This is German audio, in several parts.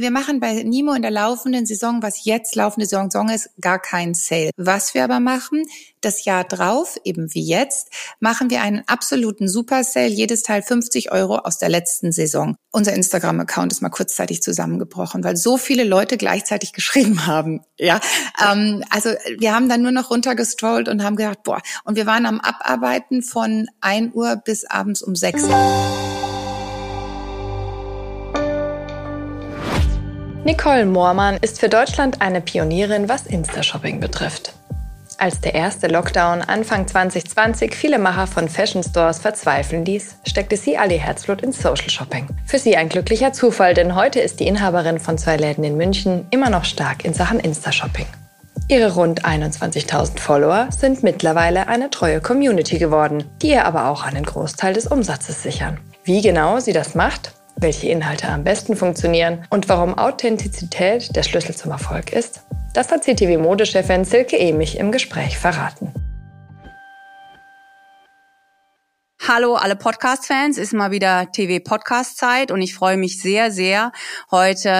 Wir machen bei Nimo in der laufenden Saison, was jetzt laufende Saison ist, gar keinen Sale. Was wir aber machen, das Jahr drauf, eben wie jetzt, machen wir einen absoluten Super Sale, jedes Teil 50 Euro aus der letzten Saison. Unser Instagram-Account ist mal kurzzeitig zusammengebrochen, weil so viele Leute gleichzeitig geschrieben haben. Ja, ähm, also wir haben dann nur noch runtergestrollt und haben gedacht, boah, und wir waren am Abarbeiten von 1 Uhr bis abends um 6 Uhr. Nicole Moormann ist für Deutschland eine Pionierin, was Insta-Shopping betrifft. Als der erste Lockdown Anfang 2020 viele Macher von Fashion Stores verzweifeln ließ, steckte sie all ihr Herzblut in Social Shopping. Für sie ein glücklicher Zufall, denn heute ist die Inhaberin von zwei Läden in München immer noch stark in Sachen Insta-Shopping. Ihre rund 21.000 Follower sind mittlerweile eine treue Community geworden, die ihr aber auch einen Großteil des Umsatzes sichern. Wie genau sie das macht, welche Inhalte am besten funktionieren und warum Authentizität der Schlüssel zum Erfolg ist, das hat CTV-Modechefin Silke Emich im Gespräch verraten. Hallo alle Podcast-Fans, ist mal wieder TV-Podcast-Zeit und ich freue mich sehr, sehr, heute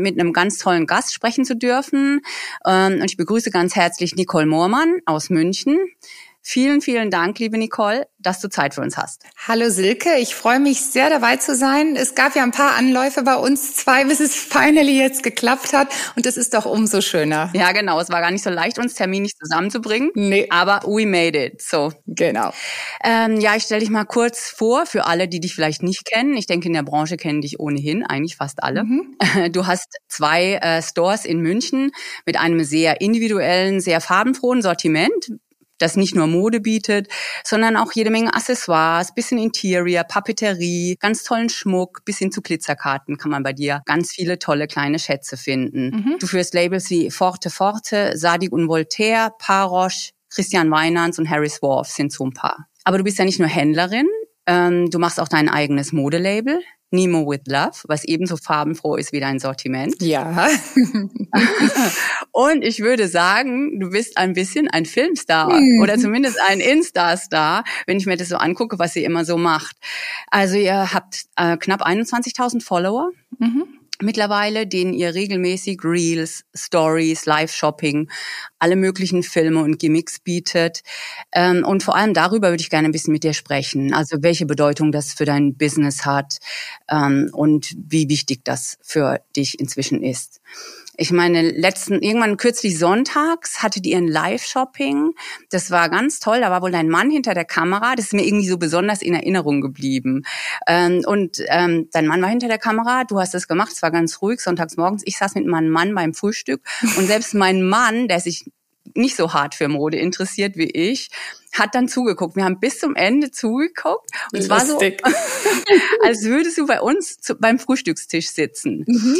mit einem ganz tollen Gast sprechen zu dürfen. Ähm, und ich begrüße ganz herzlich Nicole Moormann aus München. Vielen, vielen Dank, liebe Nicole, dass du Zeit für uns hast. Hallo Silke, ich freue mich sehr dabei zu sein. Es gab ja ein paar Anläufe bei uns zwei, bis es finally jetzt geklappt hat und das ist doch umso schöner. Ja, genau. Es war gar nicht so leicht, uns terminlich zusammenzubringen. Nee. Aber we made it. So. Genau. Ähm, ja, ich stelle dich mal kurz vor für alle, die dich vielleicht nicht kennen. Ich denke, in der Branche kennen dich ohnehin eigentlich fast alle. Mhm. Du hast zwei äh, Stores in München mit einem sehr individuellen, sehr farbenfrohen Sortiment das nicht nur Mode bietet, sondern auch jede Menge Accessoires, bisschen Interior, Papeterie, ganz tollen Schmuck, bis hin zu Glitzerkarten kann man bei dir ganz viele tolle kleine Schätze finden. Mhm. Du führst Labels wie Forte Forte, Sadig und Voltaire, Paroche, Christian Weinans und Harris Worf sind so ein paar. Aber du bist ja nicht nur Händlerin, ähm, du machst auch dein eigenes Modelabel, Nemo with Love, was ebenso farbenfroh ist wie dein Sortiment. Ja. und ich würde sagen, du bist ein bisschen ein Filmstar mhm. oder zumindest ein Insta-Star, wenn ich mir das so angucke, was sie immer so macht. Also ihr habt äh, knapp 21.000 Follower. Mhm mittlerweile, denen ihr regelmäßig Reels, Stories, Live-Shopping, alle möglichen Filme und Gimmicks bietet. Ähm, und vor allem darüber würde ich gerne ein bisschen mit dir sprechen. Also welche Bedeutung das für dein Business hat ähm, und wie wichtig das für dich inzwischen ist. Ich meine, letzten, irgendwann kürzlich sonntags hattet ihr ein Live-Shopping. Das war ganz toll. Da war wohl dein Mann hinter der Kamera. Das ist mir irgendwie so besonders in Erinnerung geblieben. Ähm, und ähm, dein Mann war hinter der Kamera. Du hast das gemacht. Es war ganz ruhig sonntags morgens. Ich saß mit meinem Mann beim Frühstück. Und selbst mein Mann, der sich nicht so hart für Mode interessiert wie ich, hat dann zugeguckt. Wir haben bis zum Ende zugeguckt und es war so, als würdest du bei uns zu, beim Frühstückstisch sitzen. Mhm.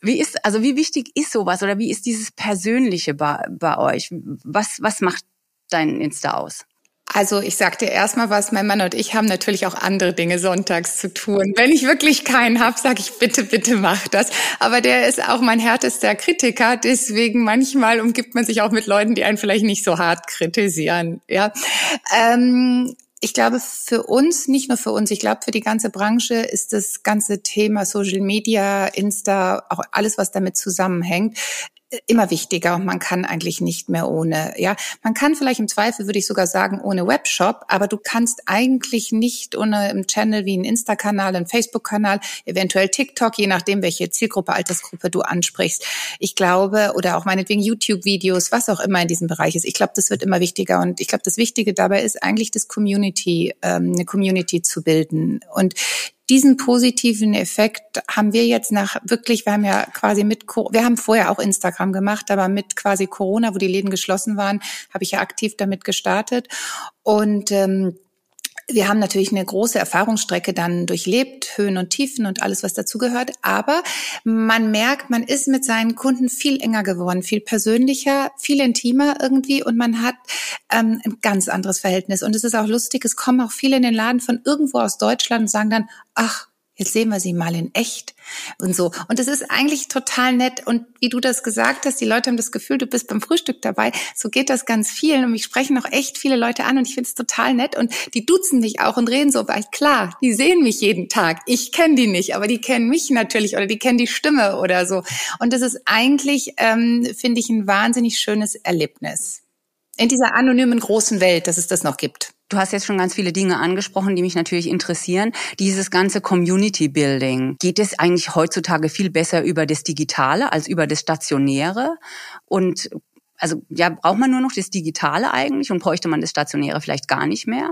Wie ist, also wie wichtig ist sowas oder wie ist dieses Persönliche bei, bei euch? Was, was macht dein Insta aus? Also ich sagte erstmal was, mein Mann und ich haben natürlich auch andere Dinge sonntags zu tun. Wenn ich wirklich keinen habe, sage ich, bitte, bitte mach das. Aber der ist auch mein härtester Kritiker, deswegen manchmal umgibt man sich auch mit Leuten, die einen vielleicht nicht so hart kritisieren. Ja. Ähm, ich glaube, für uns, nicht nur für uns, ich glaube, für die ganze Branche ist das ganze Thema Social Media, Insta, auch alles, was damit zusammenhängt, immer wichtiger und man kann eigentlich nicht mehr ohne. Ja, man kann vielleicht im Zweifel würde ich sogar sagen ohne Webshop, aber du kannst eigentlich nicht ohne einen Channel wie ein Insta-Kanal, ein Facebook-Kanal, eventuell TikTok, je nachdem welche Zielgruppe, Altersgruppe du ansprichst. Ich glaube oder auch meinetwegen YouTube-Videos, was auch immer in diesem Bereich ist. Ich glaube, das wird immer wichtiger und ich glaube, das Wichtige dabei ist eigentlich das Community, ähm, eine Community zu bilden und diesen positiven Effekt haben wir jetzt nach wirklich, wir haben ja quasi mit, wir haben vorher auch Instagram gemacht, aber mit quasi Corona, wo die Läden geschlossen waren, habe ich ja aktiv damit gestartet. Und ähm, wir haben natürlich eine große Erfahrungsstrecke dann durchlebt, Höhen und Tiefen und alles, was dazugehört. Aber man merkt, man ist mit seinen Kunden viel enger geworden, viel persönlicher, viel intimer irgendwie und man hat ähm, ein ganz anderes Verhältnis. Und es ist auch lustig, es kommen auch viele in den Laden von irgendwo aus Deutschland und sagen dann, ach, Jetzt sehen wir sie mal in echt und so. Und das ist eigentlich total nett. Und wie du das gesagt hast, die Leute haben das Gefühl, du bist beim Frühstück dabei. So geht das ganz vielen. Und mich sprechen auch echt viele Leute an und ich finde es total nett. Und die duzen mich auch und reden so, weil klar, die sehen mich jeden Tag. Ich kenne die nicht, aber die kennen mich natürlich oder die kennen die Stimme oder so. Und das ist eigentlich, ähm, finde ich, ein wahnsinnig schönes Erlebnis. In dieser anonymen großen Welt, dass es das noch gibt. Du hast jetzt schon ganz viele Dinge angesprochen, die mich natürlich interessieren. Dieses ganze Community Building, geht es eigentlich heutzutage viel besser über das Digitale als über das Stationäre? Und also ja, braucht man nur noch das Digitale eigentlich und bräuchte man das Stationäre vielleicht gar nicht mehr?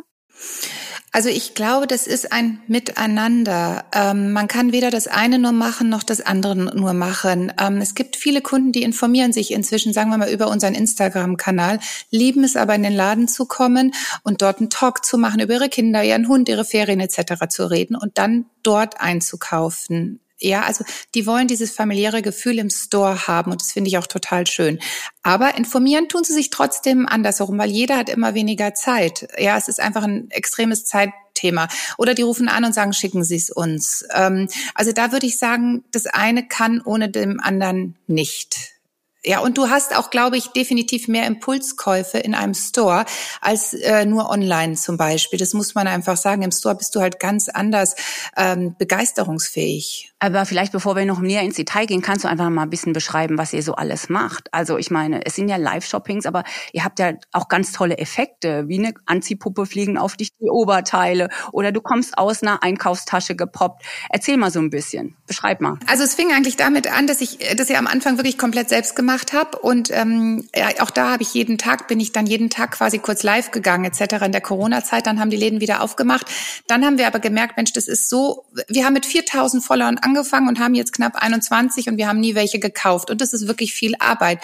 Also ich glaube, das ist ein Miteinander. Ähm, man kann weder das eine nur machen, noch das andere nur machen. Ähm, es gibt viele Kunden, die informieren sich inzwischen, sagen wir mal, über unseren Instagram-Kanal, lieben es aber in den Laden zu kommen und dort einen Talk zu machen, über ihre Kinder, ihren Hund, ihre Ferien etc. zu reden und dann dort einzukaufen. Ja, also die wollen dieses familiäre Gefühl im Store haben und das finde ich auch total schön. Aber informieren tun sie sich trotzdem andersherum, weil jeder hat immer weniger Zeit. Ja, es ist einfach ein extremes Zeitthema. Oder die rufen an und sagen, schicken Sie es uns. Ähm, also da würde ich sagen, das eine kann ohne dem anderen nicht. Ja, und du hast auch, glaube ich, definitiv mehr Impulskäufe in einem Store als äh, nur online zum Beispiel. Das muss man einfach sagen. Im Store bist du halt ganz anders ähm, begeisterungsfähig. Aber vielleicht, bevor wir noch näher ins Detail gehen, kannst du einfach mal ein bisschen beschreiben, was ihr so alles macht. Also ich meine, es sind ja Live-Shoppings, aber ihr habt ja auch ganz tolle Effekte, wie eine Anziehpuppe fliegen auf dich die Oberteile oder du kommst aus einer Einkaufstasche gepoppt. Erzähl mal so ein bisschen, beschreib mal. Also es fing eigentlich damit an, dass ich das ja am Anfang wirklich komplett selbst gemacht habe und ähm, ja, auch da habe ich jeden Tag, bin ich dann jeden Tag quasi kurz live gegangen etc. in der Corona-Zeit. Dann haben die Läden wieder aufgemacht. Dann haben wir aber gemerkt, Mensch, das ist so, wir haben mit 4000 Followern angefangen und haben jetzt knapp 21 und wir haben nie welche gekauft. Und das ist wirklich viel Arbeit.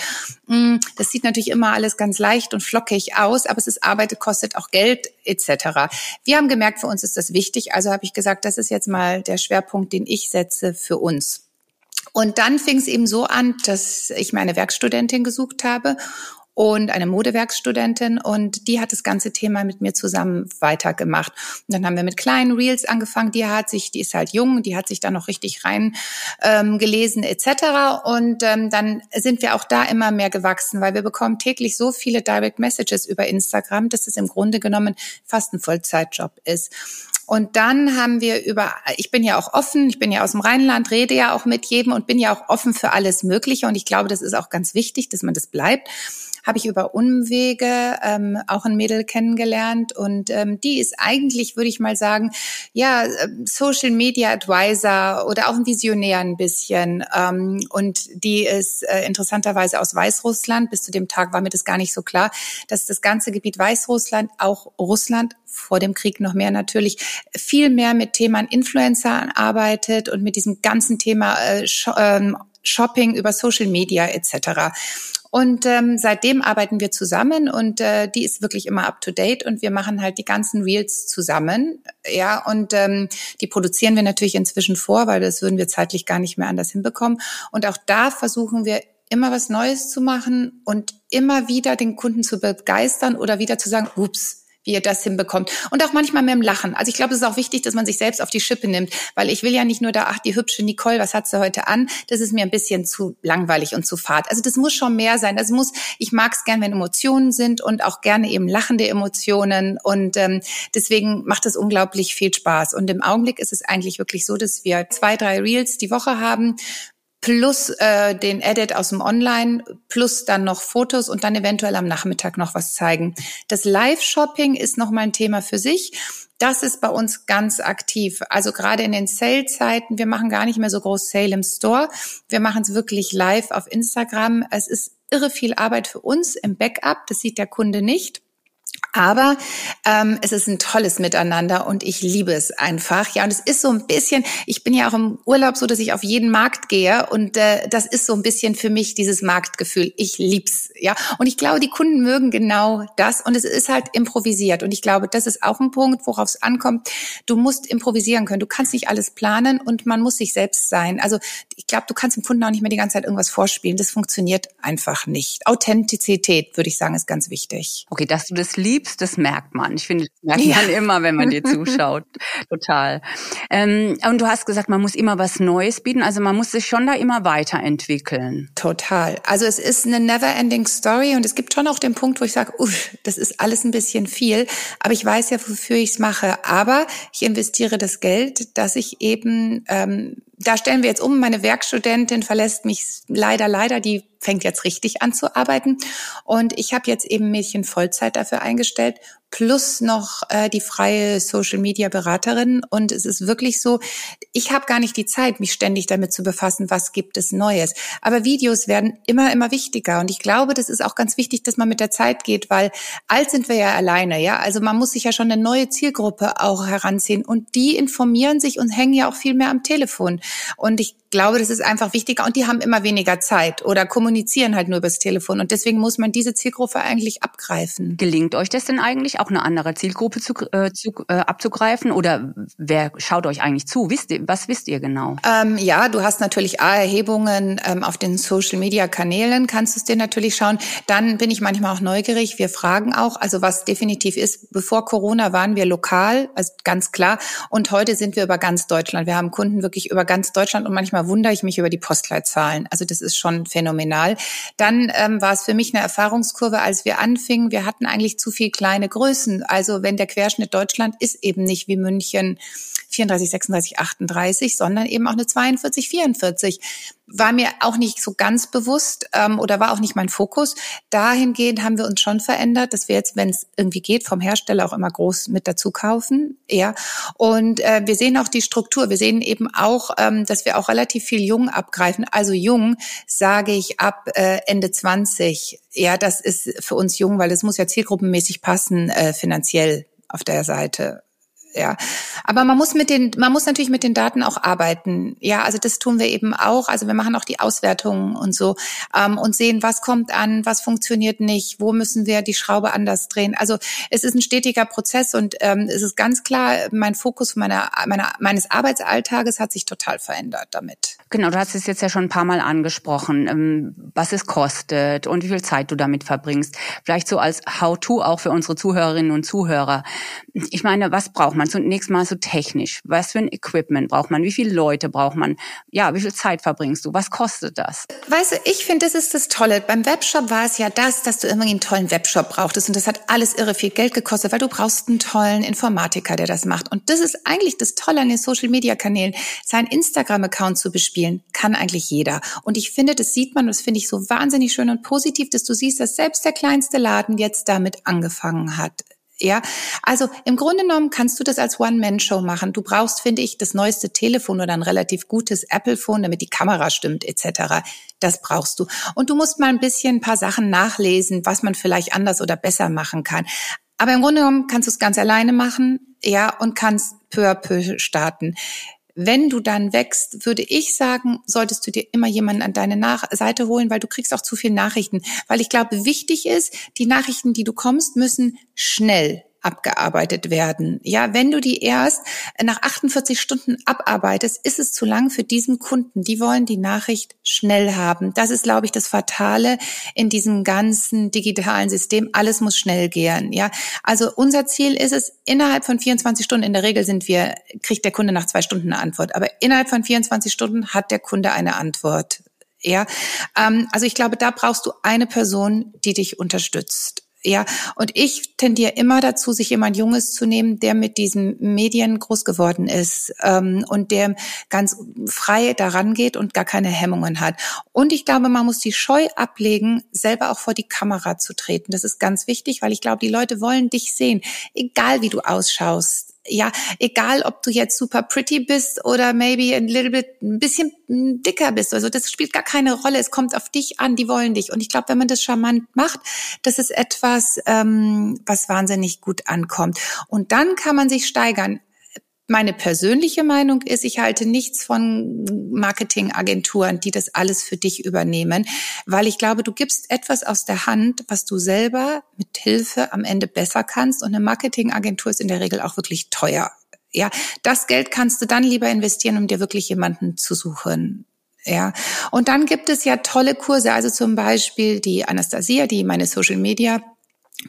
Mm, das sieht natürlich immer alles ganz leicht und flockig aus, aber es ist Arbeit, kostet auch Geld etc. Wir haben gemerkt, für uns ist das wichtig. Also habe ich gesagt, das ist jetzt mal der Schwerpunkt, den ich setze für uns. Und dann fing es eben so an, dass ich meine Werkstudentin gesucht habe und eine Modewerkstudentin und die hat das ganze Thema mit mir zusammen weitergemacht. Und dann haben wir mit kleinen Reels angefangen. Die hat sich, die ist halt jung, die hat sich da noch richtig rein ähm, gelesen etc. Und ähm, dann sind wir auch da immer mehr gewachsen, weil wir bekommen täglich so viele Direct Messages über Instagram, dass es im Grunde genommen fast ein Vollzeitjob ist. Und dann haben wir über, ich bin ja auch offen, ich bin ja aus dem Rheinland, rede ja auch mit jedem und bin ja auch offen für alles Mögliche. Und ich glaube, das ist auch ganz wichtig, dass man das bleibt habe ich über Umwege ähm, auch ein Mädel kennengelernt und ähm, die ist eigentlich, würde ich mal sagen, ja, ähm, Social Media Advisor oder auch ein Visionär ein bisschen ähm, und die ist äh, interessanterweise aus Weißrussland. Bis zu dem Tag war mir das gar nicht so klar, dass das ganze Gebiet Weißrussland, auch Russland vor dem Krieg noch mehr natürlich, viel mehr mit Themen Influencer arbeitet und mit diesem ganzen Thema äh, ähm, Shopping über Social Media etc. Und ähm, seitdem arbeiten wir zusammen und äh, die ist wirklich immer up to date und wir machen halt die ganzen Reels zusammen. Ja, und ähm, die produzieren wir natürlich inzwischen vor, weil das würden wir zeitlich gar nicht mehr anders hinbekommen. Und auch da versuchen wir immer was Neues zu machen und immer wieder den Kunden zu begeistern oder wieder zu sagen, ups, wie ihr das hinbekommt. Und auch manchmal mit dem Lachen. Also ich glaube, es ist auch wichtig, dass man sich selbst auf die Schippe nimmt, weil ich will ja nicht nur da, ach, die hübsche Nicole, was hat sie heute an? Das ist mir ein bisschen zu langweilig und zu fad. Also das muss schon mehr sein. Das muss, ich mag es gern, wenn Emotionen sind und auch gerne eben lachende Emotionen. Und ähm, deswegen macht es unglaublich viel Spaß. Und im Augenblick ist es eigentlich wirklich so, dass wir zwei, drei Reels die Woche haben, plus äh, den Edit aus dem Online, plus dann noch Fotos und dann eventuell am Nachmittag noch was zeigen. Das Live-Shopping ist nochmal ein Thema für sich. Das ist bei uns ganz aktiv. Also gerade in den Sale-Zeiten, wir machen gar nicht mehr so groß Sale im Store. Wir machen es wirklich live auf Instagram. Es ist irre viel Arbeit für uns im Backup. Das sieht der Kunde nicht. Aber ähm, es ist ein tolles Miteinander und ich liebe es einfach. Ja, und es ist so ein bisschen, ich bin ja auch im Urlaub so, dass ich auf jeden Markt gehe und äh, das ist so ein bisschen für mich dieses Marktgefühl. Ich lieb's, ja. Und ich glaube, die Kunden mögen genau das und es ist halt improvisiert. Und ich glaube, das ist auch ein Punkt, worauf es ankommt. Du musst improvisieren können. Du kannst nicht alles planen und man muss sich selbst sein. Also ich glaube, du kannst dem Kunden auch nicht mehr die ganze Zeit irgendwas vorspielen. Das funktioniert einfach nicht. Authentizität, würde ich sagen, ist ganz wichtig. Okay, dass du das liebst, gibst, das merkt man. Ich finde, das merkt ja. man immer, wenn man dir zuschaut. Total. Ähm, und du hast gesagt, man muss immer was Neues bieten. Also man muss sich schon da immer weiterentwickeln. Total. Also es ist eine never-ending Story und es gibt schon auch den Punkt, wo ich sage, das ist alles ein bisschen viel, aber ich weiß ja, wofür ich es mache. Aber ich investiere das Geld, dass ich eben ähm, da stellen wir jetzt um. Meine Werkstudentin verlässt mich leider, leider. Die fängt jetzt richtig an zu arbeiten. Und ich habe jetzt eben Mädchen Vollzeit dafür eingestellt plus noch äh, die freie Social Media Beraterin. Und es ist wirklich so, ich habe gar nicht die Zeit, mich ständig damit zu befassen, was gibt es Neues. Aber Videos werden immer, immer wichtiger. Und ich glaube, das ist auch ganz wichtig, dass man mit der Zeit geht, weil alt sind wir ja alleine, ja. Also man muss sich ja schon eine neue Zielgruppe auch heranziehen. Und die informieren sich und hängen ja auch viel mehr am Telefon. Und ich glaube, das ist einfach wichtiger und die haben immer weniger Zeit oder kommunizieren halt nur übers Telefon und deswegen muss man diese Zielgruppe eigentlich abgreifen. Gelingt euch das denn eigentlich auch eine andere Zielgruppe zu, äh, zu, äh, abzugreifen oder wer schaut euch eigentlich zu? Wisst ihr, was wisst ihr genau? Ähm, ja, du hast natürlich A-Erhebungen ähm, auf den Social-Media-Kanälen, kannst du es dir natürlich schauen. Dann bin ich manchmal auch neugierig. Wir fragen auch, also was definitiv ist, bevor Corona waren wir lokal, also ganz klar und heute sind wir über ganz Deutschland. Wir haben Kunden wirklich über ganz Deutschland und manchmal wundere ich mich über die Postleitzahlen. Also das ist schon phänomenal. Dann ähm, war es für mich eine Erfahrungskurve, als wir anfingen. Wir hatten eigentlich zu viel kleine Größen. Also wenn der Querschnitt Deutschland ist eben nicht wie München 34, 36, 38, sondern eben auch eine 42, 44. War mir auch nicht so ganz bewusst ähm, oder war auch nicht mein Fokus. Dahingehend haben wir uns schon verändert, dass wir jetzt, wenn es irgendwie geht, vom Hersteller auch immer groß mit dazu kaufen. Ja. Und äh, wir sehen auch die Struktur. Wir sehen eben auch, ähm, dass wir auch relativ viel jung abgreifen. Also jung sage ich ab äh, Ende 20. Ja, das ist für uns jung, weil es muss ja zielgruppenmäßig passen, äh, finanziell auf der Seite ja. Aber man muss mit den, man muss natürlich mit den Daten auch arbeiten. Ja, also das tun wir eben auch. Also wir machen auch die Auswertungen und so ähm, und sehen, was kommt an, was funktioniert nicht, wo müssen wir die Schraube anders drehen. Also es ist ein stetiger Prozess und ähm, es ist ganz klar, mein Fokus meiner, meiner, meines Arbeitsalltages hat sich total verändert damit. Genau, du hast es jetzt ja schon ein paar Mal angesprochen, ähm, was es kostet und wie viel Zeit du damit verbringst. Vielleicht so als How-to auch für unsere Zuhörerinnen und Zuhörer. Ich meine, was braucht man zunächst mal so technisch? Was für ein Equipment braucht man? Wie viele Leute braucht man? Ja, wie viel Zeit verbringst du? Was kostet das? Weißt du, ich finde, das ist das Tolle. Beim Webshop war es ja das, dass du irgendwie einen tollen Webshop brauchtest und das hat alles irre viel Geld gekostet, weil du brauchst einen tollen Informatiker, der das macht. Und das ist eigentlich das Tolle an den Social-Media-Kanälen, seinen Instagram-Account zu bespielen, kann eigentlich jeder. Und ich finde, das sieht man, das finde ich so wahnsinnig schön und positiv, dass du siehst, dass selbst der kleinste Laden jetzt damit angefangen hat. Ja, also im Grunde genommen kannst du das als One-Man-Show machen. Du brauchst, finde ich, das neueste Telefon oder ein relativ gutes Apple-Phone, damit die Kamera stimmt etc. Das brauchst du. Und du musst mal ein bisschen ein paar Sachen nachlesen, was man vielleicht anders oder besser machen kann. Aber im Grunde genommen kannst du es ganz alleine machen, ja, und kannst peu à peu starten. Wenn du dann wächst, würde ich sagen, solltest du dir immer jemanden an deine Nach Seite holen, weil du kriegst auch zu viel Nachrichten. Weil ich glaube, wichtig ist, die Nachrichten, die du kommst, müssen schnell abgearbeitet werden. Ja, wenn du die erst nach 48 Stunden abarbeitest, ist es zu lang für diesen Kunden. Die wollen die Nachricht schnell haben. Das ist, glaube ich, das Fatale in diesem ganzen digitalen System. Alles muss schnell gehen. Ja, also unser Ziel ist es, innerhalb von 24 Stunden, in der Regel sind wir, kriegt der Kunde nach zwei Stunden eine Antwort, aber innerhalb von 24 Stunden hat der Kunde eine Antwort. Ja, ähm, also ich glaube, da brauchst du eine Person, die dich unterstützt. Ja, und ich tendiere immer dazu, sich jemand Junges zu nehmen, der mit diesen Medien groß geworden ist ähm, und der ganz frei daran geht und gar keine Hemmungen hat. Und ich glaube, man muss die Scheu ablegen, selber auch vor die Kamera zu treten. Das ist ganz wichtig, weil ich glaube, die Leute wollen dich sehen, egal wie du ausschaust ja, egal ob du jetzt super pretty bist oder maybe ein little bit ein bisschen dicker bist. Also das spielt gar keine Rolle. Es kommt auf dich an, die wollen dich. Und ich glaube, wenn man das charmant macht, das ist etwas, ähm, was wahnsinnig gut ankommt. Und dann kann man sich steigern. Meine persönliche Meinung ist, ich halte nichts von Marketingagenturen, die das alles für dich übernehmen, weil ich glaube, du gibst etwas aus der Hand, was du selber mit Hilfe am Ende besser kannst. Und eine Marketingagentur ist in der Regel auch wirklich teuer. Ja, das Geld kannst du dann lieber investieren, um dir wirklich jemanden zu suchen. Ja, und dann gibt es ja tolle Kurse, also zum Beispiel die Anastasia, die meine Social Media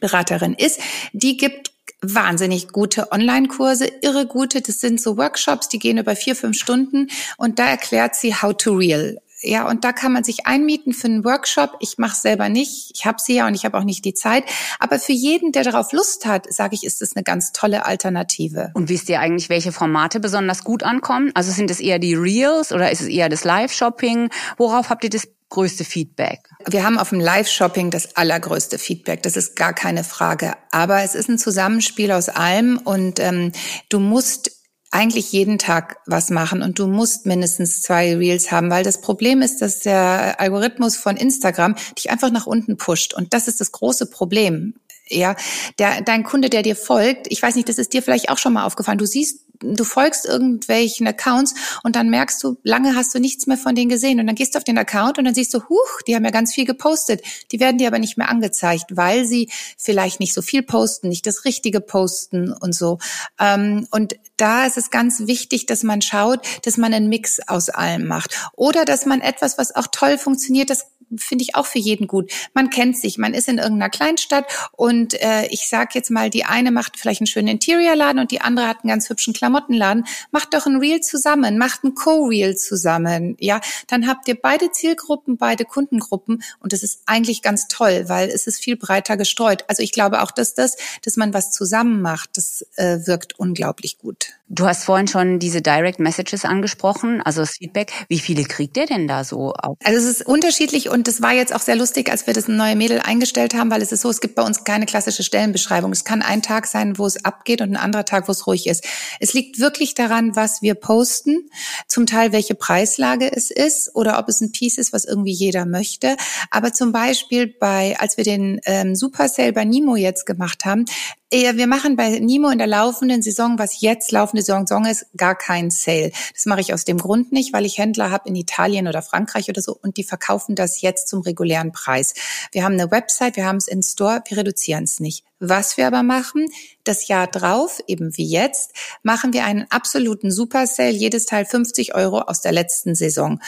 Beraterin ist, die gibt wahnsinnig gute Online-Kurse, irre gute. Das sind so Workshops, die gehen über vier, fünf Stunden und da erklärt sie How to Real. Ja, und da kann man sich einmieten für einen Workshop. Ich mache selber nicht, ich habe sie ja und ich habe auch nicht die Zeit. Aber für jeden, der darauf Lust hat, sage ich, ist das eine ganz tolle Alternative. Und wisst ihr eigentlich, welche Formate besonders gut ankommen? Also sind es eher die Reels oder ist es eher das Live-Shopping? Worauf habt ihr das größte Feedback? Wir haben auf dem Live-Shopping das allergrößte Feedback, das ist gar keine Frage. Aber es ist ein Zusammenspiel aus allem und ähm, du musst eigentlich jeden Tag was machen und du musst mindestens zwei Reels haben, weil das Problem ist, dass der Algorithmus von Instagram dich einfach nach unten pusht und das ist das große Problem. Ja, der, dein Kunde, der dir folgt, ich weiß nicht, das ist dir vielleicht auch schon mal aufgefallen. Du siehst du folgst irgendwelchen Accounts und dann merkst du, lange hast du nichts mehr von denen gesehen und dann gehst du auf den Account und dann siehst du, huch, die haben ja ganz viel gepostet. Die werden dir aber nicht mehr angezeigt, weil sie vielleicht nicht so viel posten, nicht das Richtige posten und so. Ähm, und da ist es ganz wichtig, dass man schaut, dass man einen Mix aus allem macht oder dass man etwas, was auch toll funktioniert, das finde ich auch für jeden gut. Man kennt sich, man ist in irgendeiner Kleinstadt und äh, ich sag jetzt mal, die eine macht vielleicht einen schönen Interiorladen und die andere hat einen ganz hübschen Klamottenladen. Macht doch ein Reel zusammen, macht ein Co-Reel zusammen. Ja, dann habt ihr beide Zielgruppen, beide Kundengruppen und das ist eigentlich ganz toll, weil es ist viel breiter gestreut. Also ich glaube auch, dass das, dass man was zusammen macht, das äh, wirkt unglaublich gut. Du hast vorhin schon diese Direct Messages angesprochen, also das Feedback. Wie viele kriegt ihr denn da so? Auf? Also es ist unterschiedlich und es war jetzt auch sehr lustig, als wir das neue Mädel eingestellt haben, weil es ist so, es gibt bei uns keine klassische Stellenbeschreibung. Es kann ein Tag sein, wo es abgeht und ein anderer Tag, wo es ruhig ist. Es liegt wirklich daran, was wir posten, zum Teil welche Preislage es ist oder ob es ein Piece ist, was irgendwie jeder möchte. Aber zum Beispiel bei, als wir den ähm, Super Sale bei Nimo jetzt gemacht haben, wir machen bei Nimo in der laufenden Saison, was jetzt laufende Saison ist, gar keinen Sale. Das mache ich aus dem Grund nicht, weil ich Händler habe in Italien oder Frankreich oder so und die verkaufen das jetzt zum regulären Preis. Wir haben eine Website, wir haben es in Store, wir reduzieren es nicht. Was wir aber machen, das Jahr drauf, eben wie jetzt, machen wir einen absoluten Super Sale, jedes Teil 50 Euro aus der letzten Saison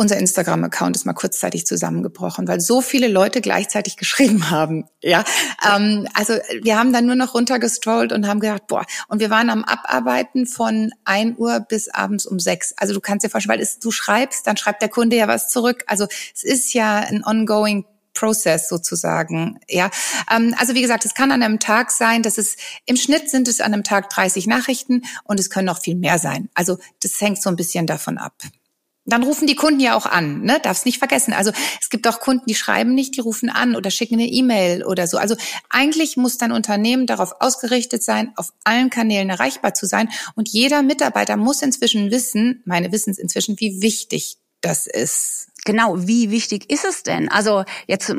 unser Instagram-Account ist mal kurzzeitig zusammengebrochen, weil so viele Leute gleichzeitig geschrieben haben. Ja, ähm, also wir haben dann nur noch runtergestrollt und haben gedacht, boah, und wir waren am Abarbeiten von ein Uhr bis abends um sechs. Also du kannst dir vorstellen, weil es, du schreibst, dann schreibt der Kunde ja was zurück. Also es ist ja ein ongoing Process sozusagen. Ja, ähm, also wie gesagt, es kann an einem Tag sein, dass es im Schnitt sind es an einem Tag 30 Nachrichten und es können noch viel mehr sein. Also das hängt so ein bisschen davon ab. Dann rufen die Kunden ja auch an, ne? Darf's nicht vergessen. Also es gibt auch Kunden, die schreiben nicht, die rufen an oder schicken eine E-Mail oder so. Also eigentlich muss dein Unternehmen darauf ausgerichtet sein, auf allen Kanälen erreichbar zu sein. Und jeder Mitarbeiter muss inzwischen wissen, meine Wissens inzwischen, wie wichtig das ist. Genau, wie wichtig ist es denn? Also jetzt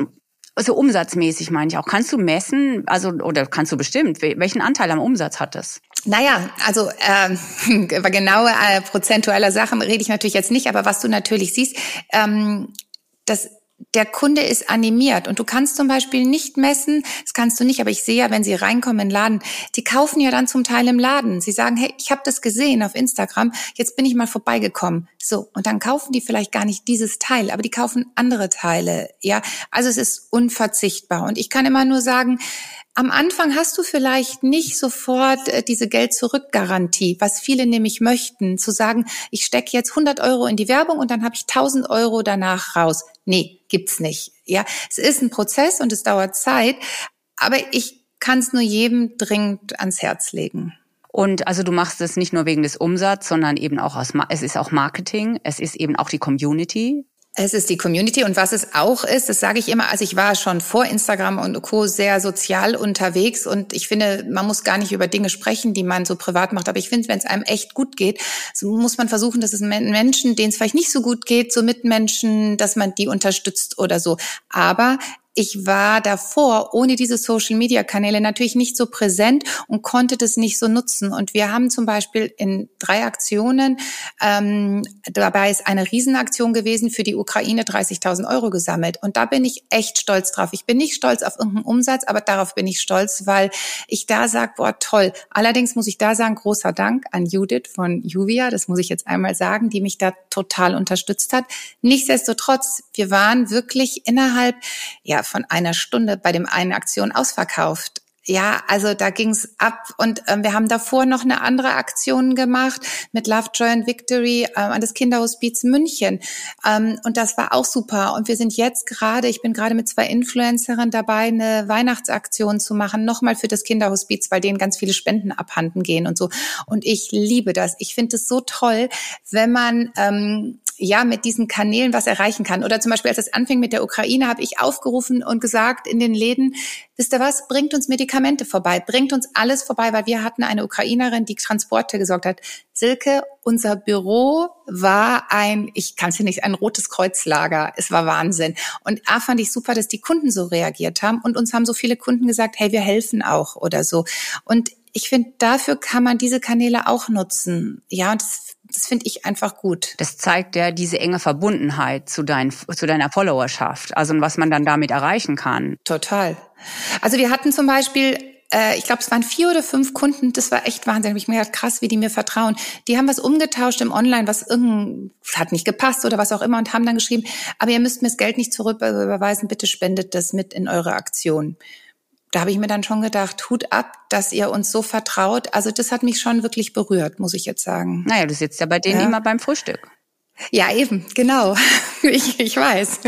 also umsatzmäßig meine ich auch. Kannst du messen, also oder kannst du bestimmt, welchen Anteil am Umsatz hat das? Naja, also äh, über genaue äh, prozentuelle Sachen rede ich natürlich jetzt nicht, aber was du natürlich siehst, ähm, das der Kunde ist animiert und du kannst zum Beispiel nicht messen, das kannst du nicht, aber ich sehe ja, wenn sie reinkommen in den Laden, die kaufen ja dann zum Teil im Laden. Sie sagen, hey, ich habe das gesehen auf Instagram, jetzt bin ich mal vorbeigekommen. So, und dann kaufen die vielleicht gar nicht dieses Teil, aber die kaufen andere Teile. Ja, also es ist unverzichtbar. Und ich kann immer nur sagen, am Anfang hast du vielleicht nicht sofort äh, diese Geld-Zurück-Garantie, was viele nämlich möchten, zu sagen, ich stecke jetzt 100 Euro in die Werbung und dann habe ich 1000 Euro danach raus. Nee, gibt's nicht. Ja, es ist ein Prozess und es dauert Zeit, aber ich kann es nur jedem dringend ans Herz legen. Und also du machst es nicht nur wegen des Umsatzes, sondern eben auch aus, es ist auch Marketing, es ist eben auch die Community, es ist die Community und was es auch ist, das sage ich immer, also ich war schon vor Instagram und Co. sehr sozial unterwegs und ich finde, man muss gar nicht über Dinge sprechen, die man so privat macht, aber ich finde, wenn es einem echt gut geht, so muss man versuchen, dass es Menschen, denen es vielleicht nicht so gut geht, so Mitmenschen, dass man die unterstützt oder so. Aber ich war davor ohne diese Social-Media-Kanäle natürlich nicht so präsent und konnte das nicht so nutzen. Und wir haben zum Beispiel in drei Aktionen, ähm, dabei ist eine Riesenaktion gewesen, für die Ukraine 30.000 Euro gesammelt. Und da bin ich echt stolz drauf. Ich bin nicht stolz auf irgendeinen Umsatz, aber darauf bin ich stolz, weil ich da sage, boah, toll. Allerdings muss ich da sagen, großer Dank an Judith von Juvia, das muss ich jetzt einmal sagen, die mich da total unterstützt hat. Nichtsdestotrotz, wir waren wirklich innerhalb, ja, von einer Stunde bei dem einen Aktion ausverkauft. Ja, also da ging's ab und ähm, wir haben davor noch eine andere Aktion gemacht mit Love, Joy and Victory äh, an das Kinderhospiz München ähm, und das war auch super und wir sind jetzt gerade, ich bin gerade mit zwei Influencerinnen dabei, eine Weihnachtsaktion zu machen, nochmal für das Kinderhospiz, weil denen ganz viele Spenden abhanden gehen und so und ich liebe das. Ich finde es so toll, wenn man ähm, ja mit diesen Kanälen was erreichen kann. Oder zum Beispiel, als es anfing mit der Ukraine, habe ich aufgerufen und gesagt in den Läden, wisst ihr was, bringt uns Medikamente vorbei, bringt uns alles vorbei, weil wir hatten eine Ukrainerin, die Transporte gesorgt hat. Silke, unser Büro war ein, ich kann es hier nicht, ein rotes Kreuzlager. Es war Wahnsinn. Und A fand ich super, dass die Kunden so reagiert haben und uns haben so viele Kunden gesagt, hey, wir helfen auch oder so. Und ich finde, dafür kann man diese Kanäle auch nutzen. Ja, und das das finde ich einfach gut. Das zeigt ja diese enge Verbundenheit zu, dein, zu deiner Followerschaft, also was man dann damit erreichen kann. Total. Also wir hatten zum Beispiel äh, ich glaube, es waren vier oder fünf Kunden, das war echt Wahnsinn. Ich mir gedacht, krass, wie die mir vertrauen. Die haben was umgetauscht im Online, was irgend hat nicht gepasst oder was auch immer und haben dann geschrieben, aber ihr müsst mir das Geld nicht zurück überweisen, bitte spendet das mit in eure Aktion da habe ich mir dann schon gedacht, Hut ab, dass ihr uns so vertraut. Also das hat mich schon wirklich berührt, muss ich jetzt sagen. Naja, du sitzt ja bei denen ja. immer beim Frühstück. Ja, eben, genau. Ich, ich weiß.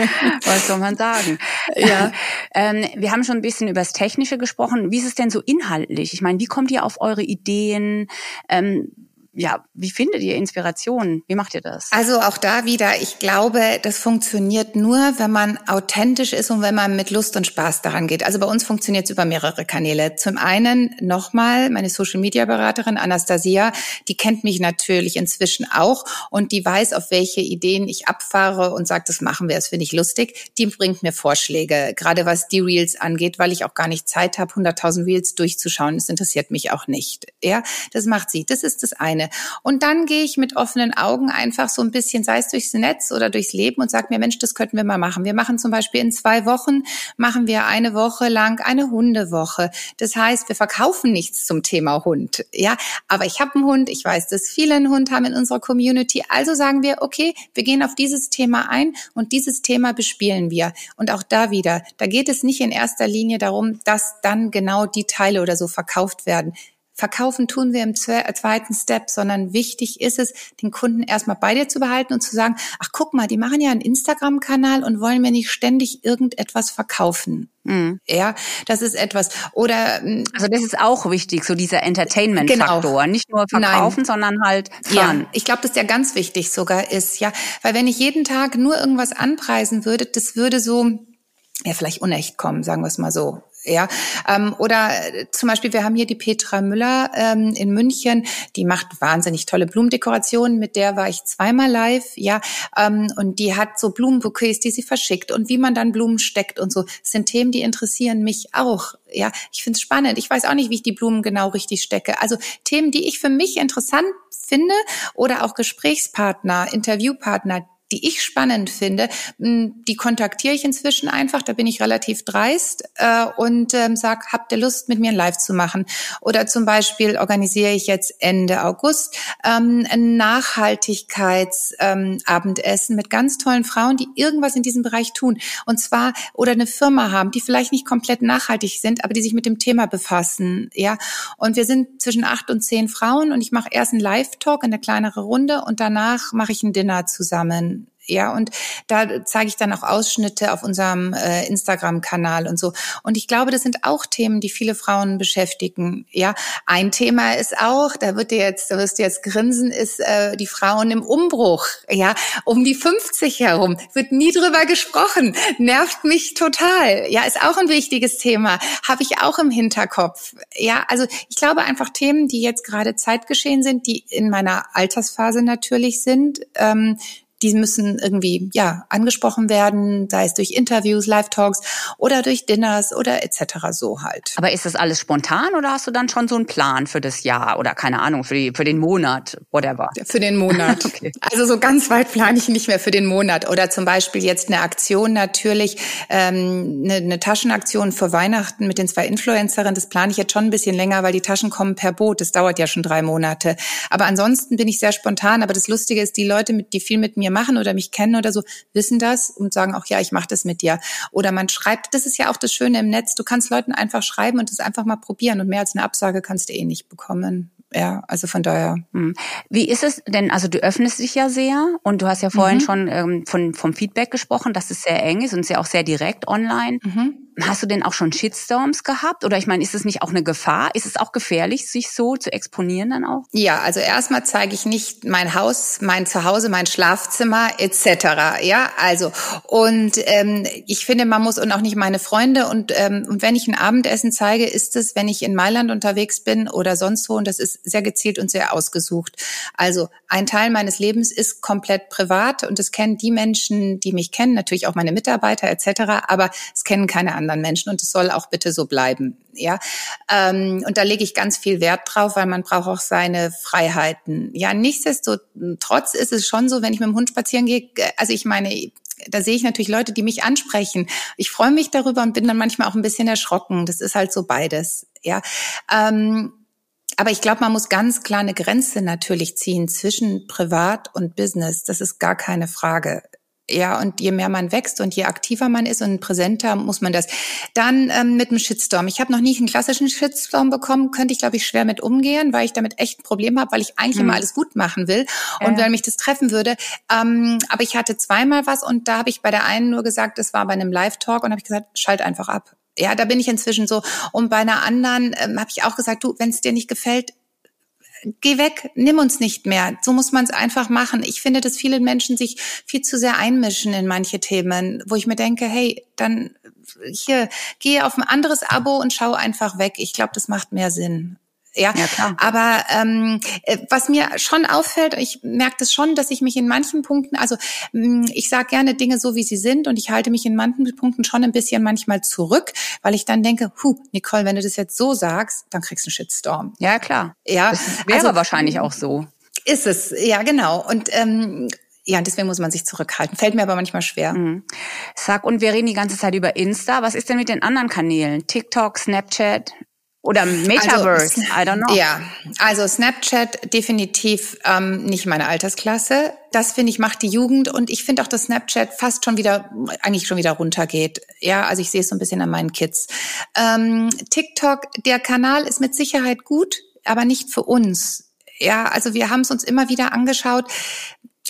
Was soll man sagen? Ja. ähm, wir haben schon ein bisschen über das Technische gesprochen. Wie ist es denn so inhaltlich? Ich meine, wie kommt ihr auf eure Ideen? Ähm, ja, wie findet ihr Inspiration? Wie macht ihr das? Also auch da wieder, ich glaube, das funktioniert nur, wenn man authentisch ist und wenn man mit Lust und Spaß daran geht. Also bei uns funktioniert es über mehrere Kanäle. Zum einen nochmal meine Social Media Beraterin Anastasia, die kennt mich natürlich inzwischen auch und die weiß, auf welche Ideen ich abfahre und sagt, das machen wir, das finde ich lustig. Die bringt mir Vorschläge, gerade was die Reels angeht, weil ich auch gar nicht Zeit habe, 100.000 Reels durchzuschauen. Das interessiert mich auch nicht. Ja, das macht sie. Das ist das eine. Dinge. Und dann gehe ich mit offenen Augen einfach so ein bisschen, sei es durchs Netz oder durchs Leben und sage mir, Mensch, das könnten wir mal machen. Wir machen zum Beispiel in zwei Wochen, machen wir eine Woche lang eine Hundewoche. Das heißt, wir verkaufen nichts zum Thema Hund. Ja, aber ich habe einen Hund. Ich weiß, dass viele einen Hund haben in unserer Community. Also sagen wir, okay, wir gehen auf dieses Thema ein und dieses Thema bespielen wir. Und auch da wieder, da geht es nicht in erster Linie darum, dass dann genau die Teile oder so verkauft werden. Verkaufen tun wir im äh, zweiten Step, sondern wichtig ist es, den Kunden erstmal bei dir zu behalten und zu sagen, ach guck mal, die machen ja einen Instagram-Kanal und wollen mir nicht ständig irgendetwas verkaufen. Mhm. Ja, das ist etwas. Oder mm, also das ist auch wichtig, so dieser Entertainment-Faktor, genau. nicht nur verkaufen, Nein. sondern halt Fun. Ja, ich glaube, dass der ganz wichtig sogar ist. Ja, weil wenn ich jeden Tag nur irgendwas anpreisen würde, das würde so ja vielleicht unecht kommen, sagen wir es mal so. Ja, ähm, oder äh, zum Beispiel, wir haben hier die Petra Müller ähm, in München, die macht wahnsinnig tolle Blumendekorationen. Mit der war ich zweimal live, ja, ähm, und die hat so Blumenbouquets, die sie verschickt und wie man dann Blumen steckt und so. Das sind Themen, die interessieren mich auch. Ja, ich finde es spannend. Ich weiß auch nicht, wie ich die Blumen genau richtig stecke. Also Themen, die ich für mich interessant finde oder auch Gesprächspartner, Interviewpartner, die ich spannend finde, die kontaktiere ich inzwischen einfach. Da bin ich relativ dreist äh, und ähm, sag, habt ihr Lust, mit mir ein Live zu machen? Oder zum Beispiel organisiere ich jetzt Ende August ähm, ein Nachhaltigkeitsabendessen ähm, mit ganz tollen Frauen, die irgendwas in diesem Bereich tun. Und zwar oder eine Firma haben, die vielleicht nicht komplett nachhaltig sind, aber die sich mit dem Thema befassen. Ja, und wir sind zwischen acht und zehn Frauen und ich mache erst einen Live-Talk, eine kleinere Runde und danach mache ich ein Dinner zusammen ja, und da zeige ich dann auch Ausschnitte auf unserem äh, Instagram-Kanal und so. Und ich glaube, das sind auch Themen, die viele Frauen beschäftigen. Ja, ein Thema ist auch, da wird dir jetzt, da wirst du jetzt grinsen, ist äh, die Frauen im Umbruch. Ja, um die 50 herum wird nie drüber gesprochen, nervt mich total. Ja, ist auch ein wichtiges Thema, habe ich auch im Hinterkopf. Ja, also ich glaube einfach Themen, die jetzt gerade Zeitgeschehen sind, die in meiner Altersphase natürlich sind. Ähm, die müssen irgendwie ja angesprochen werden, sei es durch Interviews, Live-Talks oder durch Dinners oder etc. so halt. Aber ist das alles spontan oder hast du dann schon so einen Plan für das Jahr oder keine Ahnung für die für den Monat, whatever? Für den Monat. okay. Also so ganz weit plane ich nicht mehr für den Monat oder zum Beispiel jetzt eine Aktion natürlich ähm, eine, eine Taschenaktion für Weihnachten mit den zwei Influencerinnen. Das plane ich jetzt schon ein bisschen länger, weil die Taschen kommen per Boot. Das dauert ja schon drei Monate. Aber ansonsten bin ich sehr spontan. Aber das Lustige ist, die Leute, die viel mit mir machen oder mich kennen oder so, wissen das und sagen auch, ja, ich mache das mit dir. Oder man schreibt, das ist ja auch das Schöne im Netz, du kannst Leuten einfach schreiben und es einfach mal probieren und mehr als eine Absage kannst du eh nicht bekommen. Ja, also von daher. Hm. Wie ist es denn, also du öffnest dich ja sehr und du hast ja vorhin mhm. schon ähm, von, vom Feedback gesprochen, dass es sehr eng ist und sehr auch sehr direkt online. Mhm. Hast du denn auch schon Shitstorms gehabt? Oder ich meine, ist es nicht auch eine Gefahr? Ist es auch gefährlich, sich so zu exponieren dann auch? Ja, also erstmal zeige ich nicht mein Haus, mein Zuhause, mein Schlafzimmer etc. Ja, also und ähm, ich finde, man muss und auch nicht meine Freunde und ähm, und wenn ich ein Abendessen zeige, ist es, wenn ich in Mailand unterwegs bin oder sonst wo und das ist sehr gezielt und sehr ausgesucht. Also ein Teil meines Lebens ist komplett privat und es kennen die Menschen, die mich kennen, natürlich auch meine Mitarbeiter etc. Aber es kennen keine anderen anderen Menschen und es soll auch bitte so bleiben. Ja, ähm, und da lege ich ganz viel Wert drauf, weil man braucht auch seine Freiheiten. Ja, nichtsdestotrotz ist es schon so, wenn ich mit dem Hund spazieren gehe, also ich meine, da sehe ich natürlich Leute, die mich ansprechen. Ich freue mich darüber und bin dann manchmal auch ein bisschen erschrocken. Das ist halt so beides. Ja. Ähm, aber ich glaube, man muss ganz klar eine Grenze natürlich ziehen zwischen Privat und Business. Das ist gar keine Frage. Ja, und je mehr man wächst und je aktiver man ist und präsenter, muss man das. Dann ähm, mit dem Shitstorm. Ich habe noch nie einen klassischen Shitstorm bekommen, könnte ich, glaube ich, schwer mit umgehen, weil ich damit echt ein Problem habe, weil ich eigentlich hm. immer alles gut machen will und ja. weil mich das treffen würde. Ähm, aber ich hatte zweimal was und da habe ich bei der einen nur gesagt, das war bei einem Live-Talk und habe ich gesagt, schalt einfach ab. Ja, da bin ich inzwischen so. Und bei einer anderen ähm, habe ich auch gesagt, du, wenn es dir nicht gefällt, geh weg, nimm uns nicht mehr. So muss man es einfach machen. Ich finde, dass viele Menschen sich viel zu sehr einmischen in manche Themen, wo ich mir denke, hey, dann hier, geh auf ein anderes Abo und schau einfach weg. Ich glaube, das macht mehr Sinn. Ja, ja klar. aber ähm, äh, was mir schon auffällt, ich merke das schon, dass ich mich in manchen Punkten, also mm, ich sage gerne Dinge so, wie sie sind und ich halte mich in manchen Punkten schon ein bisschen manchmal zurück, weil ich dann denke, hu, Nicole, wenn du das jetzt so sagst, dann kriegst du einen Shitstorm. Ja, klar. Ja, das wäre also, wahrscheinlich auch so. Ist es, ja, genau. Und ähm, ja, deswegen muss man sich zurückhalten. Fällt mir aber manchmal schwer. Mhm. Sag, und wir reden die ganze Zeit über Insta. Was ist denn mit den anderen Kanälen? TikTok, Snapchat? Oder Metaverse, also, I don't know. Ja, also Snapchat definitiv ähm, nicht meine Altersklasse. Das finde ich macht die Jugend und ich finde auch, dass Snapchat fast schon wieder, eigentlich schon wieder runtergeht. Ja, also ich sehe es so ein bisschen an meinen Kids. Ähm, TikTok, der Kanal ist mit Sicherheit gut, aber nicht für uns. Ja, also wir haben es uns immer wieder angeschaut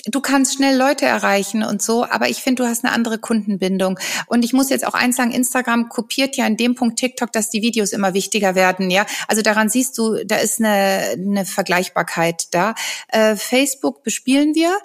du kannst schnell Leute erreichen und so, aber ich finde, du hast eine andere Kundenbindung. Und ich muss jetzt auch eins sagen, Instagram kopiert ja in dem Punkt TikTok, dass die Videos immer wichtiger werden, ja. Also daran siehst du, da ist eine, eine Vergleichbarkeit da. Äh, Facebook bespielen wir,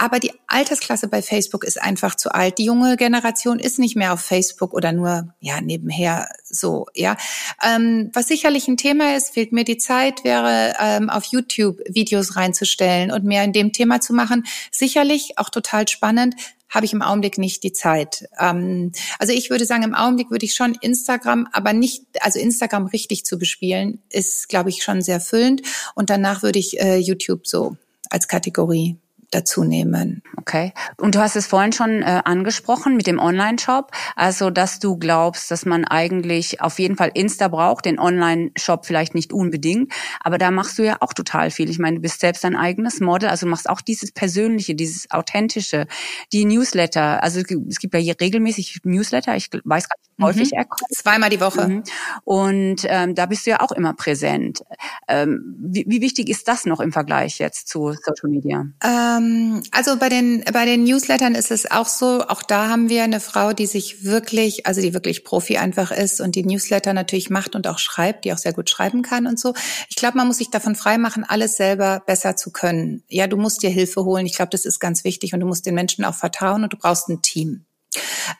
aber die Altersklasse bei Facebook ist einfach zu alt. Die junge Generation ist nicht mehr auf Facebook oder nur ja nebenher so. Ja, ähm, was sicherlich ein Thema ist, fehlt mir die Zeit, wäre ähm, auf YouTube Videos reinzustellen und mehr in dem Thema zu machen. Sicherlich auch total spannend habe ich im Augenblick nicht die Zeit. Ähm, also ich würde sagen, im Augenblick würde ich schon Instagram, aber nicht, also Instagram richtig zu bespielen, ist, glaube ich, schon sehr füllend. Und danach würde ich äh, YouTube so als Kategorie dazu nehmen. Okay. Und du hast es vorhin schon äh, angesprochen mit dem Online-Shop, also dass du glaubst, dass man eigentlich auf jeden Fall Insta braucht, den Online-Shop vielleicht nicht unbedingt, aber da machst du ja auch total viel. Ich meine, du bist selbst dein eigenes Model, also du machst auch dieses Persönliche, dieses Authentische, die Newsletter. Also es gibt ja hier regelmäßig Newsletter, ich weiß gar nicht, wie häufig mhm. er kommt. Zweimal die Woche. Mhm. Und ähm, da bist du ja auch immer präsent. Ähm, wie, wie wichtig ist das noch im Vergleich jetzt zu Social Media? Ähm ähm, also bei den, bei den Newslettern ist es auch so, auch da haben wir eine Frau, die sich wirklich, also die wirklich Profi einfach ist und die Newsletter natürlich macht und auch schreibt, die auch sehr gut schreiben kann und so. Ich glaube, man muss sich davon freimachen, alles selber besser zu können. Ja, du musst dir Hilfe holen. Ich glaube, das ist ganz wichtig und du musst den Menschen auch vertrauen und du brauchst ein Team.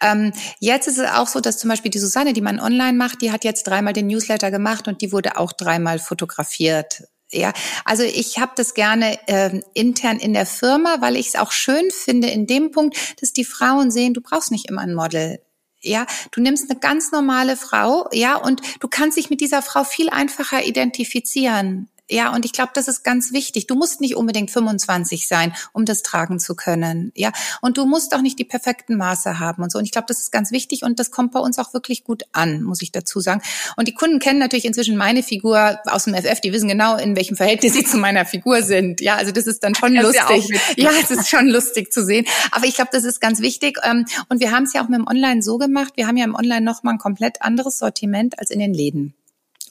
Ähm, jetzt ist es auch so, dass zum Beispiel die Susanne, die man online macht, die hat jetzt dreimal den Newsletter gemacht und die wurde auch dreimal fotografiert. Ja, also ich habe das gerne ähm, intern in der Firma, weil ich es auch schön finde in dem Punkt, dass die Frauen sehen, du brauchst nicht immer ein Model. Ja, du nimmst eine ganz normale Frau, ja, und du kannst dich mit dieser Frau viel einfacher identifizieren. Ja, und ich glaube, das ist ganz wichtig. Du musst nicht unbedingt 25 sein, um das tragen zu können. Ja, und du musst auch nicht die perfekten Maße haben und so. Und ich glaube, das ist ganz wichtig und das kommt bei uns auch wirklich gut an, muss ich dazu sagen. Und die Kunden kennen natürlich inzwischen meine Figur aus dem FF. Die wissen genau, in welchem Verhältnis sie zu meiner Figur sind. Ja, also das ist dann schon das lustig. Ja, ja, es ist schon lustig zu sehen. Aber ich glaube, das ist ganz wichtig. Ähm, und wir haben es ja auch mit dem Online so gemacht. Wir haben ja im Online nochmal ein komplett anderes Sortiment als in den Läden.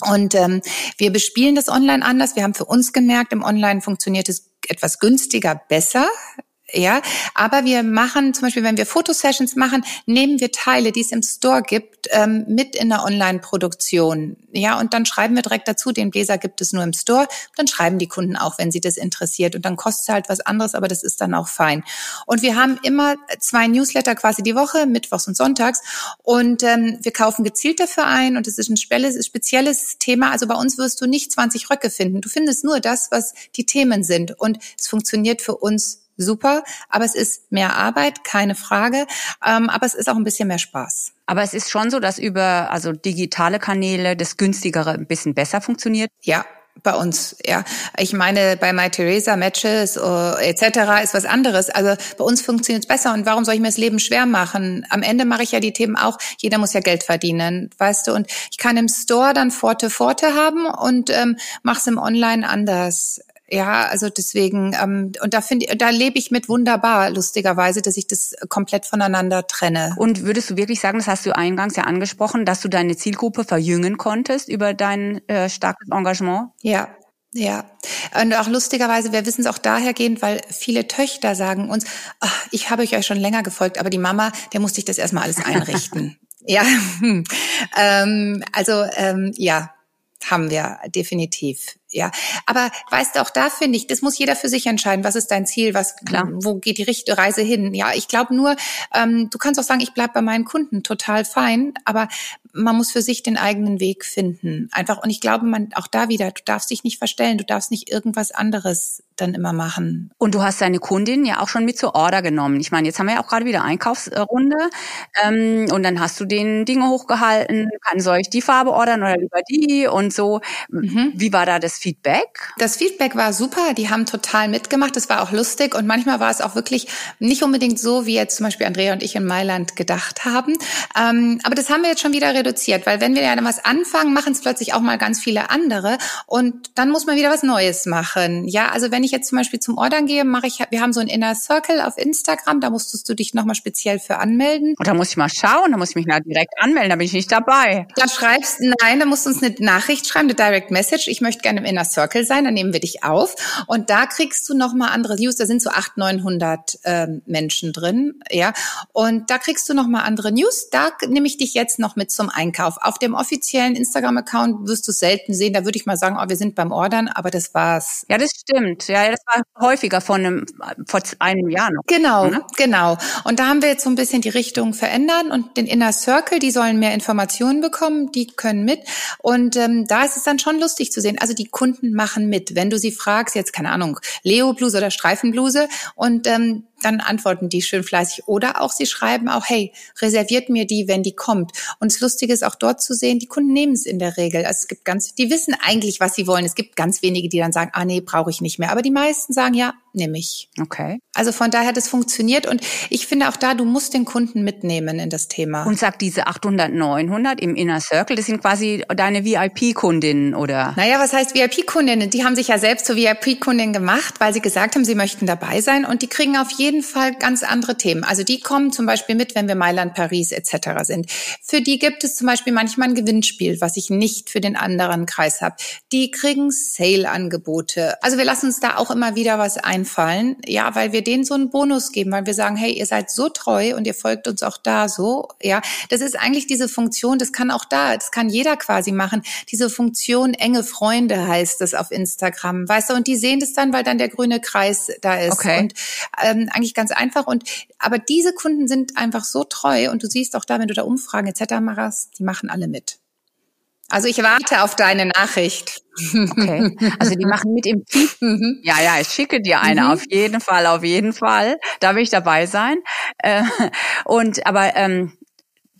Und ähm, wir bespielen das online anders. Wir haben für uns gemerkt, im Online funktioniert es etwas günstiger besser. Ja, aber wir machen zum Beispiel, wenn wir Fotosessions machen, nehmen wir Teile, die es im Store gibt, ähm, mit in der Online-Produktion. Ja, und dann schreiben wir direkt dazu, den Bläser gibt es nur im Store. Dann schreiben die Kunden auch, wenn sie das interessiert. Und dann kostet es halt was anderes, aber das ist dann auch fein. Und wir haben immer zwei Newsletter quasi die Woche, mittwochs und sonntags. Und ähm, wir kaufen gezielt dafür ein. Und es ist ein spezielles, Thema. Also bei uns wirst du nicht 20 Röcke finden. Du findest nur das, was die Themen sind. Und es funktioniert für uns super, aber es ist mehr Arbeit, keine Frage, ähm, aber es ist auch ein bisschen mehr Spaß. Aber es ist schon so, dass über also digitale Kanäle das günstigere ein bisschen besser funktioniert. Ja, bei uns, ja. Ich meine, bei My Theresa Matches uh, etc. ist was anderes. Also bei uns funktioniert es besser. Und warum soll ich mir das Leben schwer machen? Am Ende mache ich ja die Themen auch. Jeder muss ja Geld verdienen, weißt du. Und ich kann im Store dann Forte Forte haben und ähm, mache es im Online anders. Ja, also deswegen, ähm, und da finde da lebe ich mit wunderbar, lustigerweise, dass ich das komplett voneinander trenne. Und würdest du wirklich sagen, das hast du eingangs ja angesprochen, dass du deine Zielgruppe verjüngen konntest über dein äh, starkes Engagement? Ja, ja, und auch lustigerweise, wir wissen es auch dahergehend, weil viele Töchter sagen uns, ach, ich habe euch schon länger gefolgt, aber die Mama, der musste ich das erstmal alles einrichten. ja, ähm, also ähm, ja, haben wir definitiv. Ja, aber weißt du, auch da finde ich, das muss jeder für sich entscheiden. Was ist dein Ziel? Was, Klar. wo geht die richtige Reise hin? Ja, ich glaube nur, ähm, du kannst auch sagen, ich bleib bei meinen Kunden total fein, aber man muss für sich den eigenen Weg finden. Einfach, und ich glaube, man, auch da wieder, du darfst dich nicht verstellen, du darfst nicht irgendwas anderes dann immer machen. Und du hast deine Kundin ja auch schon mit zur Order genommen. Ich meine, jetzt haben wir ja auch gerade wieder Einkaufsrunde ähm, und dann hast du den Dinge hochgehalten, kann soll ich die Farbe ordern oder lieber die und so. Mhm. Wie war da das Feedback? Das Feedback war super, die haben total mitgemacht, es war auch lustig und manchmal war es auch wirklich nicht unbedingt so, wie jetzt zum Beispiel Andrea und ich in Mailand gedacht haben. Ähm, aber das haben wir jetzt schon wieder reduziert, weil wenn wir ja dann was anfangen, machen es plötzlich auch mal ganz viele andere und dann muss man wieder was Neues machen. Ja, also wenn ich jetzt zum Beispiel zum Ordern gehe, mache ich, wir haben so ein Inner Circle auf Instagram, da musstest du dich nochmal speziell für anmelden. Und da muss ich mal schauen, da muss ich mich direkt anmelden, da bin ich nicht dabei. Da schreibst, nein, da musst du uns eine Nachricht schreiben, eine Direct Message. Ich möchte gerne im Inner Circle sein, dann nehmen wir dich auf und da kriegst du nochmal andere News, da sind so 800, 900 äh, Menschen drin, ja, und da kriegst du nochmal andere News, da nehme ich dich jetzt noch mit zum Einkauf. Auf dem offiziellen Instagram-Account wirst du selten sehen, da würde ich mal sagen, oh, wir sind beim Ordern, aber das war's. Ja, das stimmt, ja, das war häufiger vor einem, vor einem Jahr noch. Genau, ne? genau. Und da haben wir jetzt so ein bisschen die Richtung verändern und den Inner Circle, die sollen mehr Informationen bekommen, die können mit. Und ähm, da ist es dann schon lustig zu sehen. Also die Kunden machen mit. Wenn du sie fragst, jetzt keine Ahnung, Leo-Bluse oder Streifenbluse und ähm, dann antworten die schön fleißig. Oder auch sie schreiben auch, hey, reserviert mir die, wenn die kommt. Und das Lustige ist auch dort zu sehen, die Kunden nehmen es in der Regel. Also es gibt ganz, die wissen eigentlich, was sie wollen. Es gibt ganz wenige, die dann sagen, ah nee, brauche ich nicht mehr. Aber die meisten sagen, ja, nehme ich. Okay. Also von daher, das funktioniert. Und ich finde auch da, du musst den Kunden mitnehmen in das Thema. Und sagt diese 800, 900 im Inner Circle, das sind quasi deine VIP-Kundinnen, oder? Naja, was heißt VIP-Kundinnen? Die haben sich ja selbst zur VIP-Kundin gemacht, weil sie gesagt haben, sie möchten dabei sein. Und die kriegen auf jeden jeden Fall ganz andere Themen. Also die kommen zum Beispiel mit, wenn wir Mailand, Paris etc. sind. Für die gibt es zum Beispiel manchmal ein Gewinnspiel, was ich nicht für den anderen Kreis habe. Die kriegen Sale-Angebote. Also wir lassen uns da auch immer wieder was einfallen. Ja, weil wir denen so einen Bonus geben, weil wir sagen, hey, ihr seid so treu und ihr folgt uns auch da so. Ja, das ist eigentlich diese Funktion, das kann auch da, das kann jeder quasi machen. Diese Funktion enge Freunde heißt es auf Instagram, weißt du, und die sehen das dann, weil dann der grüne Kreis da ist. Okay. Und ähm, eigentlich ganz einfach. Und aber diese Kunden sind einfach so treu und du siehst auch da, wenn du da Umfragen etc. machst, die machen alle mit. Also ich warte auf deine Nachricht. Okay. Also die machen mit im Feed. Mhm. Ja, ja, ich schicke dir eine mhm. auf jeden Fall, auf jeden Fall. Da will ich dabei sein. Äh, und aber ähm,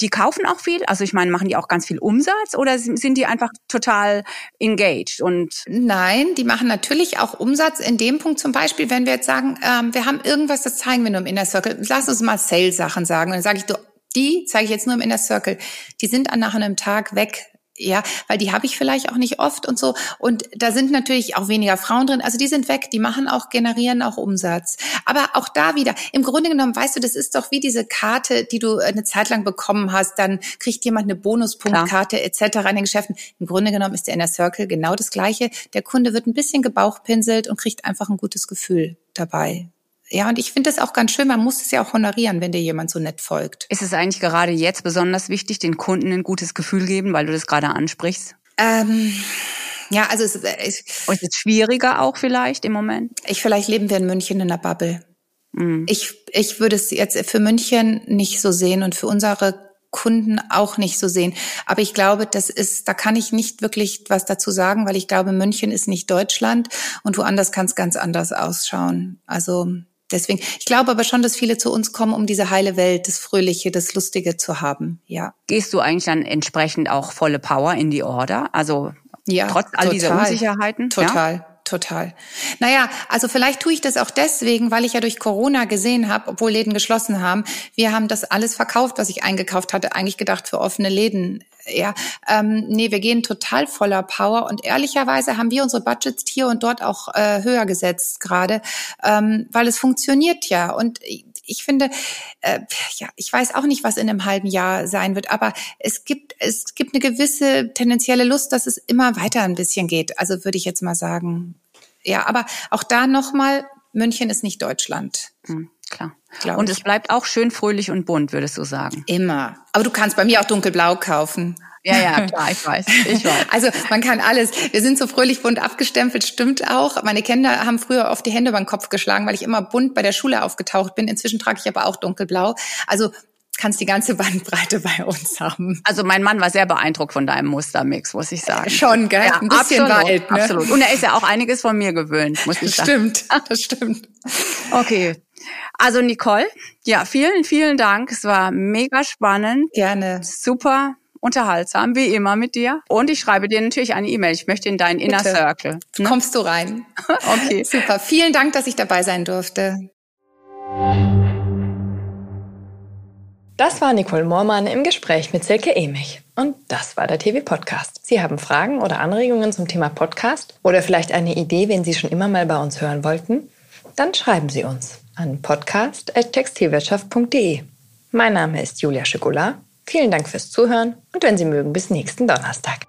die kaufen auch viel? Also ich meine, machen die auch ganz viel Umsatz oder sind die einfach total engaged und? Nein, die machen natürlich auch Umsatz in dem Punkt zum Beispiel, wenn wir jetzt sagen, ähm, wir haben irgendwas, das zeigen wir nur im Inner Circle. Lass uns mal Sales-Sachen sagen. Und dann sage ich, du, die zeige ich jetzt nur im Inner Circle. Die sind an nach einem Tag weg ja, weil die habe ich vielleicht auch nicht oft und so. Und da sind natürlich auch weniger Frauen drin. Also die sind weg, die machen auch, generieren auch Umsatz. Aber auch da wieder, im Grunde genommen, weißt du, das ist doch wie diese Karte, die du eine Zeit lang bekommen hast. Dann kriegt jemand eine Bonuspunktkarte etc. in den Geschäften. Im Grunde genommen ist der Inner Circle genau das Gleiche. Der Kunde wird ein bisschen gebauchpinselt und kriegt einfach ein gutes Gefühl dabei. Ja, und ich finde das auch ganz schön. Man muss es ja auch honorieren, wenn dir jemand so nett folgt. Ist es eigentlich gerade jetzt besonders wichtig, den Kunden ein gutes Gefühl geben, weil du das gerade ansprichst? Ähm, ja, also es, es, ist es schwieriger auch vielleicht im Moment? Ich vielleicht leben wir in München in einer Bubble. Mhm. Ich, ich würde es jetzt für München nicht so sehen und für unsere Kunden auch nicht so sehen. Aber ich glaube, das ist, da kann ich nicht wirklich was dazu sagen, weil ich glaube, München ist nicht Deutschland und woanders kann es ganz anders ausschauen. Also Deswegen, ich glaube aber schon, dass viele zu uns kommen, um diese heile Welt, das Fröhliche, das Lustige zu haben. Ja. Gehst du eigentlich dann entsprechend auch volle Power in die Order? Also ja, trotz all total, dieser Unsicherheiten? Total. Ja? Total. Naja, also vielleicht tue ich das auch deswegen, weil ich ja durch Corona gesehen habe, obwohl Läden geschlossen haben, wir haben das alles verkauft, was ich eingekauft hatte, eigentlich gedacht für offene Läden ja, ähm, nee, wir gehen total voller Power und ehrlicherweise haben wir unsere Budgets hier und dort auch äh, höher gesetzt gerade, ähm, weil es funktioniert ja und ich finde, äh, ja, ich weiß auch nicht, was in einem halben Jahr sein wird, aber es gibt es gibt eine gewisse tendenzielle Lust, dass es immer weiter ein bisschen geht. Also würde ich jetzt mal sagen, ja, aber auch da nochmal, München ist nicht Deutschland. Mhm, klar. Und es bleibt auch schön fröhlich und bunt, würdest du sagen. Immer. Aber du kannst bei mir auch dunkelblau kaufen. Ja, ja, klar, ich weiß. Ich weiß. Also man kann alles. Wir sind so fröhlich bunt abgestempelt, stimmt auch. Meine Kinder haben früher oft die Hände über den Kopf geschlagen, weil ich immer bunt bei der Schule aufgetaucht bin. Inzwischen trage ich aber auch dunkelblau. Also kannst die ganze Bandbreite bei uns haben. Also mein Mann war sehr beeindruckt von deinem Mustermix, muss ich sagen. Schon, gell? Ja, Ein bisschen absolut, weit, ne? Absolut. Und er ist ja auch einiges von mir gewöhnt, muss ich sagen. Stimmt, das stimmt. Okay. Also Nicole, ja, vielen, vielen Dank. Es war mega spannend. Gerne. Super unterhaltsam, wie immer mit dir. Und ich schreibe dir natürlich eine E-Mail. Ich möchte in deinen Inner Bitte. Circle. Ne? Kommst du rein. okay. Super. Vielen Dank, dass ich dabei sein durfte. Das war Nicole Moormann im Gespräch mit Silke Emich. Und das war der TV Podcast. Sie haben Fragen oder Anregungen zum Thema Podcast oder vielleicht eine Idee, wenn Sie schon immer mal bei uns hören wollten? Dann schreiben Sie uns an podcast.textilwirtschaft.de. Mein Name ist Julia Schikola. Vielen Dank fürs Zuhören und wenn Sie mögen, bis nächsten Donnerstag.